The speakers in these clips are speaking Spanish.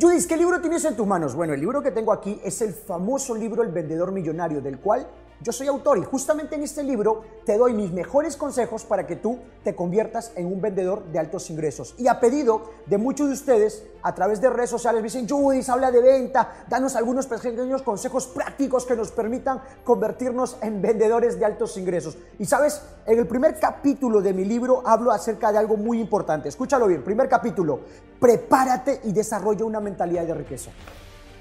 Judith, ¿qué libro tienes en tus manos? Bueno, el libro que tengo aquí es el famoso libro El vendedor millonario, del cual yo soy autor y justamente en este libro te doy mis mejores consejos para que tú te conviertas en un vendedor de altos ingresos. Y a pedido de muchos de ustedes, a través de redes sociales, me dicen, Judith, habla de venta, danos algunos pequeños consejos prácticos que nos permitan convertirnos en vendedores de altos ingresos. Y sabes, en el primer capítulo de mi libro hablo acerca de algo muy importante. Escúchalo bien, primer capítulo, prepárate y desarrolla una mentalidad de riqueza.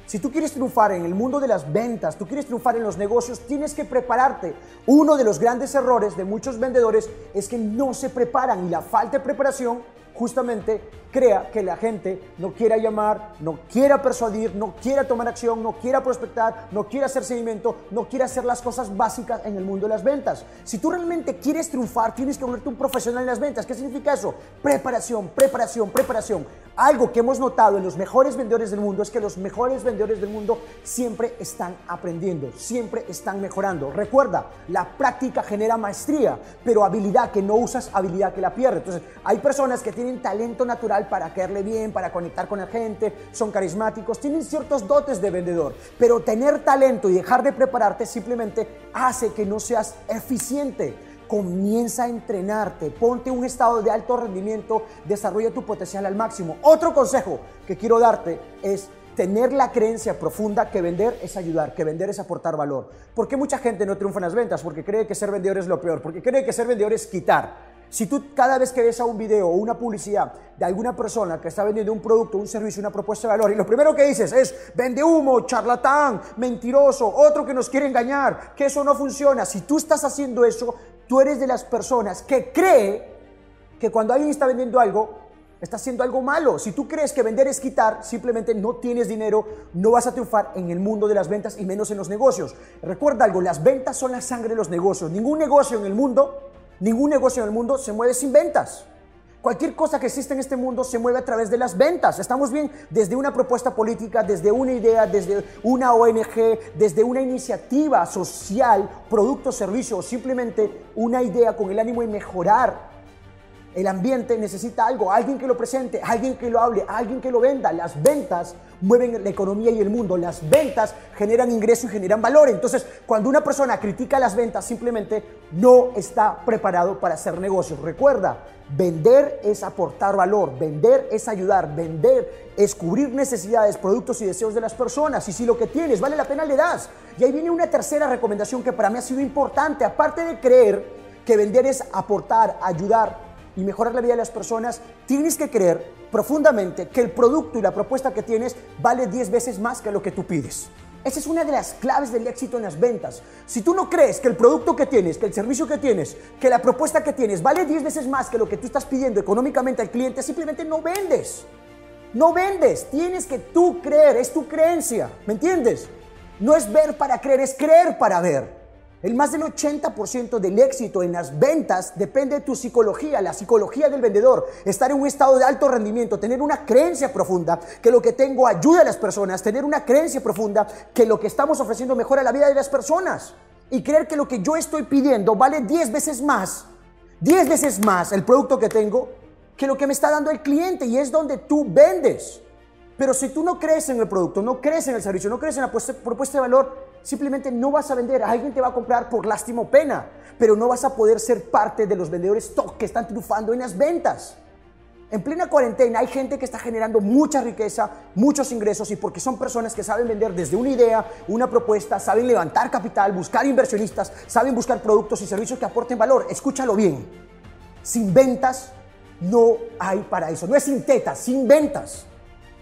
Si tú quieres triunfar en el mundo de las ventas, tú quieres triunfar en los negocios, tienes que prepararte. Uno de los grandes errores de muchos vendedores es que no se preparan y la falta de preparación justamente crea que la gente no quiera llamar, no quiera persuadir, no quiera tomar acción, no quiera prospectar, no quiera hacer seguimiento, no quiera hacer las cosas básicas en el mundo de las ventas. Si tú realmente quieres triunfar, tienes que volverte un profesional en las ventas. ¿Qué significa eso? Preparación, preparación, preparación. Algo que hemos notado en los mejores vendedores del mundo es que los mejores vendedores del mundo siempre están aprendiendo, siempre están mejorando. Recuerda, la práctica genera maestría, pero habilidad que no usas, habilidad que la pierdes. Entonces, hay personas que tienen talento natural para caerle bien, para conectar con la gente, son carismáticos, tienen ciertos dotes de vendedor, pero tener talento y dejar de prepararte simplemente hace que no seas eficiente comienza a entrenarte, ponte un estado de alto rendimiento, desarrolla tu potencial al máximo. Otro consejo que quiero darte es tener la creencia profunda que vender es ayudar, que vender es aportar valor. ¿Por qué mucha gente no triunfa en las ventas? Porque cree que ser vendedor es lo peor, porque cree que ser vendedor es quitar. Si tú cada vez que ves a un video o una publicidad de alguna persona que está vendiendo un producto, un servicio, una propuesta de valor, y lo primero que dices es, vende humo, charlatán, mentiroso, otro que nos quiere engañar, que eso no funciona. Si tú estás haciendo eso, tú eres de las personas que cree que cuando alguien está vendiendo algo, está haciendo algo malo. Si tú crees que vender es quitar, simplemente no tienes dinero, no vas a triunfar en el mundo de las ventas y menos en los negocios. Recuerda algo, las ventas son la sangre de los negocios. Ningún negocio en el mundo Ningún negocio en el mundo se mueve sin ventas. Cualquier cosa que existe en este mundo se mueve a través de las ventas. Estamos bien desde una propuesta política, desde una idea, desde una ONG, desde una iniciativa social, producto, servicio o simplemente una idea con el ánimo de mejorar el ambiente necesita algo, alguien que lo presente, alguien que lo hable, alguien que lo venda. Las ventas mueven la economía y el mundo. Las ventas generan ingreso y generan valor. Entonces, cuando una persona critica las ventas, simplemente no está preparado para hacer negocios. Recuerda, vender es aportar valor, vender es ayudar, vender es cubrir necesidades, productos y deseos de las personas. Y si lo que tienes vale la pena, le das. Y ahí viene una tercera recomendación que para mí ha sido importante. Aparte de creer que vender es aportar, ayudar, y mejorar la vida de las personas, tienes que creer profundamente que el producto y la propuesta que tienes vale 10 veces más que lo que tú pides. Esa es una de las claves del éxito en las ventas. Si tú no crees que el producto que tienes, que el servicio que tienes, que la propuesta que tienes vale 10 veces más que lo que tú estás pidiendo económicamente al cliente, simplemente no vendes. No vendes, tienes que tú creer, es tu creencia, ¿me entiendes? No es ver para creer, es creer para ver. El más del 80% del éxito en las ventas depende de tu psicología, la psicología del vendedor, estar en un estado de alto rendimiento, tener una creencia profunda que lo que tengo ayuda a las personas, tener una creencia profunda que lo que estamos ofreciendo mejora la vida de las personas. Y creer que lo que yo estoy pidiendo vale 10 veces más, 10 veces más el producto que tengo que lo que me está dando el cliente. Y es donde tú vendes. Pero si tú no crees en el producto, no crees en el servicio, no crees en la propuesta de valor, simplemente no vas a vender. Alguien te va a comprar por lástima o pena, pero no vas a poder ser parte de los vendedores top que están triunfando en las ventas. En plena cuarentena hay gente que está generando mucha riqueza, muchos ingresos y porque son personas que saben vender desde una idea, una propuesta, saben levantar capital, buscar inversionistas, saben buscar productos y servicios que aporten valor. Escúchalo bien. Sin ventas no hay paraíso. No es sin tetas, sin ventas.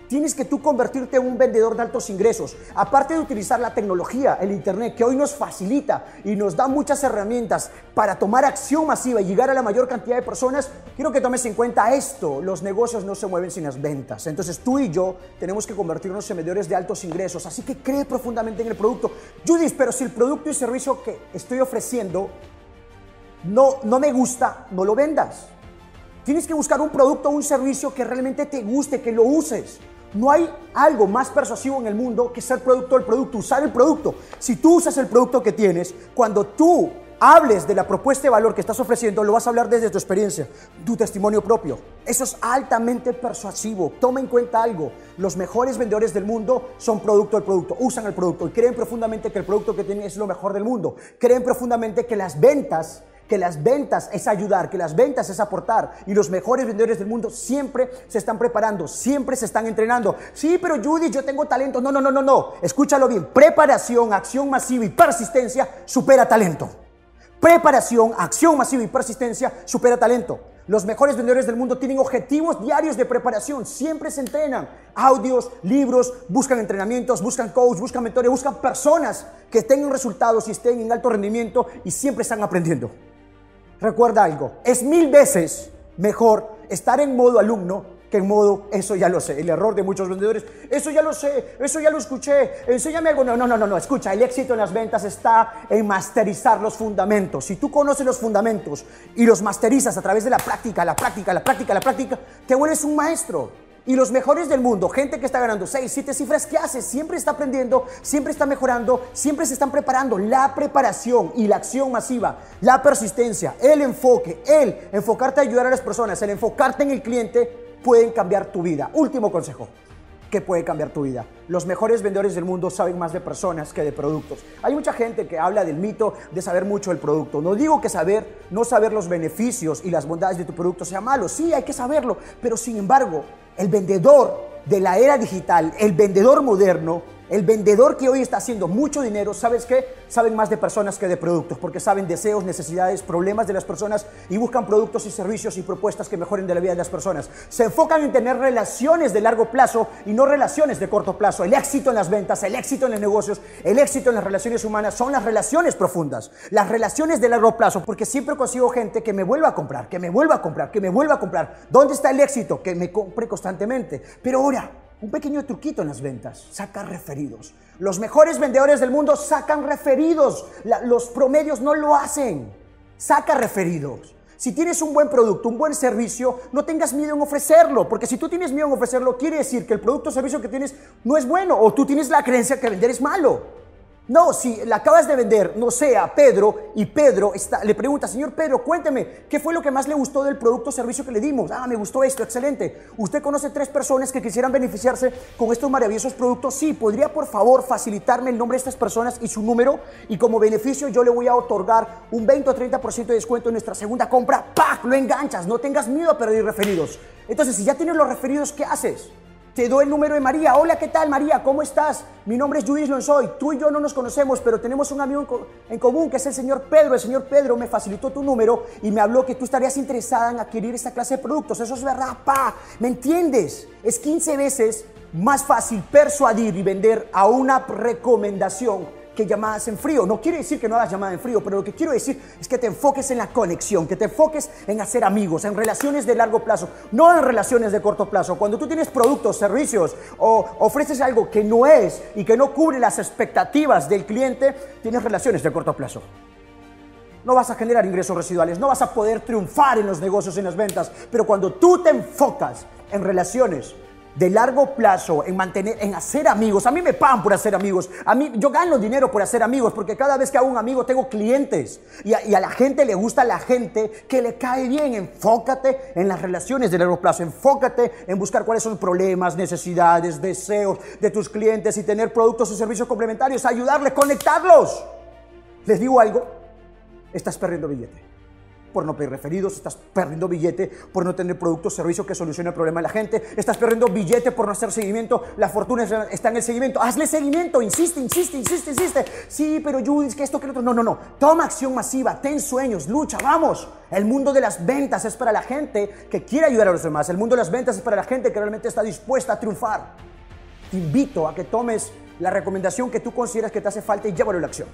Tienes que tú convertirte en un vendedor de altos ingresos. Aparte de utilizar la tecnología, el Internet, que hoy nos facilita y nos da muchas herramientas para tomar acción masiva y llegar a la mayor cantidad de personas, quiero que tomes en cuenta esto. Los negocios no se mueven sin las ventas. Entonces tú y yo tenemos que convertirnos en vendedores de altos ingresos. Así que cree profundamente en el producto. Judith, pero si el producto y servicio que estoy ofreciendo no, no me gusta, no lo vendas. Tienes que buscar un producto o un servicio que realmente te guste, que lo uses. No hay algo más persuasivo en el mundo que ser producto del producto, usar el producto. Si tú usas el producto que tienes, cuando tú hables de la propuesta de valor que estás ofreciendo, lo vas a hablar desde tu experiencia, tu testimonio propio. Eso es altamente persuasivo. Toma en cuenta algo. Los mejores vendedores del mundo son producto del producto, usan el producto y creen profundamente que el producto que tienen es lo mejor del mundo. Creen profundamente que las ventas que las ventas es ayudar, que las ventas es aportar. Y los mejores vendedores del mundo siempre se están preparando, siempre se están entrenando. Sí, pero Judy, yo tengo talento. No, no, no, no, no. Escúchalo bien. Preparación, acción masiva y persistencia supera talento. Preparación, acción masiva y persistencia supera talento. Los mejores vendedores del mundo tienen objetivos diarios de preparación, siempre se entrenan. Audios, libros, buscan entrenamientos, buscan coach, buscan mentores, buscan personas que tengan resultados y estén en alto rendimiento y siempre están aprendiendo. Recuerda algo, es mil veces mejor estar en modo alumno que en modo, eso ya lo sé, el error de muchos vendedores, eso ya lo sé, eso ya lo escuché, enséñame algo. No, no, no, no, no, escucha, el éxito en las ventas está en masterizar los fundamentos. Si tú conoces los fundamentos y los masterizas a través de la práctica, la práctica, la práctica, la práctica, te vuelves un maestro. Y los mejores del mundo, gente que está ganando 6, 7 cifras, ¿qué hace? Siempre está aprendiendo, siempre está mejorando, siempre se están preparando. La preparación y la acción masiva, la persistencia, el enfoque, el enfocarte a ayudar a las personas, el enfocarte en el cliente, pueden cambiar tu vida. Último consejo que puede cambiar tu vida. Los mejores vendedores del mundo saben más de personas que de productos. Hay mucha gente que habla del mito de saber mucho del producto. No digo que saber, no saber los beneficios y las bondades de tu producto sea malo. Sí, hay que saberlo. Pero sin embargo, el vendedor de la era digital, el vendedor moderno, el vendedor que hoy está haciendo mucho dinero, ¿sabes qué? Saben más de personas que de productos, porque saben deseos, necesidades, problemas de las personas y buscan productos y servicios y propuestas que mejoren la vida de las personas. Se enfocan en tener relaciones de largo plazo y no relaciones de corto plazo. El éxito en las ventas, el éxito en los negocios, el éxito en las relaciones humanas son las relaciones profundas, las relaciones de largo plazo, porque siempre consigo gente que me vuelva a comprar, que me vuelva a comprar, que me vuelva a comprar. ¿Dónde está el éxito? Que me compre constantemente. Pero ahora, un pequeño truquito en las ventas, saca referidos. Los mejores vendedores del mundo sacan referidos. los promedios no lo hacen. Saca referidos. Si tienes un buen producto, un buen servicio, no tengas miedo en ofrecerlo, porque si tú tienes miedo en ofrecerlo, quiere decir que el producto o servicio que tienes no es bueno o tú tienes la creencia que vender es malo. No, si la acabas de vender, no sé, a Pedro y Pedro está, le pregunta, señor Pedro, cuénteme, ¿qué fue lo que más le gustó del producto o servicio que le dimos? Ah, me gustó esto, excelente. ¿Usted conoce tres personas que quisieran beneficiarse con estos maravillosos productos? Sí, ¿podría por favor facilitarme el nombre de estas personas y su número? Y como beneficio yo le voy a otorgar un 20 o 30% de descuento en nuestra segunda compra. ¡Pac! Lo enganchas, no tengas miedo a perder referidos. Entonces, si ya tienes los referidos, ¿qué haces? Te doy el número de María. Hola, ¿qué tal María? ¿Cómo estás? Mi nombre es Judith Lonsoy. Tú y yo no nos conocemos, pero tenemos un amigo en, común que es el señor Pedro. El señor Pedro me facilitó tu número y me habló que tú estarías interesada en adquirir esta clase de productos. Eso es verdad, pa. ¿Me entiendes? Es 15 veces más fácil persuadir y vender a una recomendación que llamadas en frío. No quiere decir que no hagas llamadas en frío, pero lo que quiero decir es que te enfoques en la conexión, que te enfoques en hacer amigos, en relaciones de largo plazo, no en relaciones de corto plazo. Cuando tú tienes productos, servicios o ofreces algo que no es y que no cubre las expectativas del cliente, tienes relaciones de corto plazo. No vas a generar ingresos residuales, no vas a poder triunfar en los negocios, en las ventas, pero cuando tú te enfocas en relaciones de largo plazo en mantener, en hacer amigos. A mí me pagan por hacer amigos. A mí, yo gano dinero por hacer amigos porque cada vez que hago un amigo tengo clientes. Y a, la gente le gusta la gente que le cae bien. Enfócate en las relaciones de largo plazo. Enfócate en buscar cuáles son problemas, necesidades, deseos de tus clientes y tener productos y servicios complementarios. Ayudarles, conectarlos. Les digo algo, estás perdiendo billete por no pedir referidos, estás perdiendo billete por no tener producto o servicio que solucione el problema de la gente, estás perdiendo billete por no hacer seguimiento, la fortuna está en el seguimiento, hazle seguimiento, insiste, insiste, insiste, insiste. Sí, pero Judith, que esto, que lo otro. No, no, no. Toma acción masiva, ten sueños, lucha, vamos. El mundo de las ventas es para la gente que quiere ayudar a los demás. El mundo de las ventas es para la gente que realmente está dispuesta a triunfar. Te invito a que tomes la recomendación que tú consideras que te hace falta y llévalo a la acción.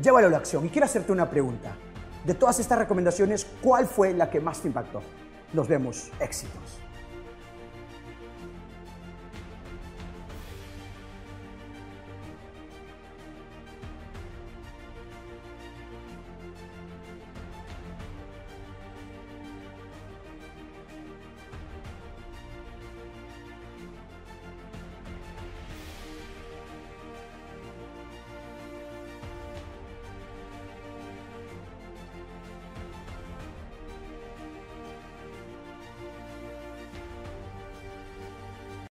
Llévalo a la acción. Y quiero hacerte una pregunta. De todas estas recomendaciones, ¿cuál fue la que más te impactó? Nos vemos. Éxitos.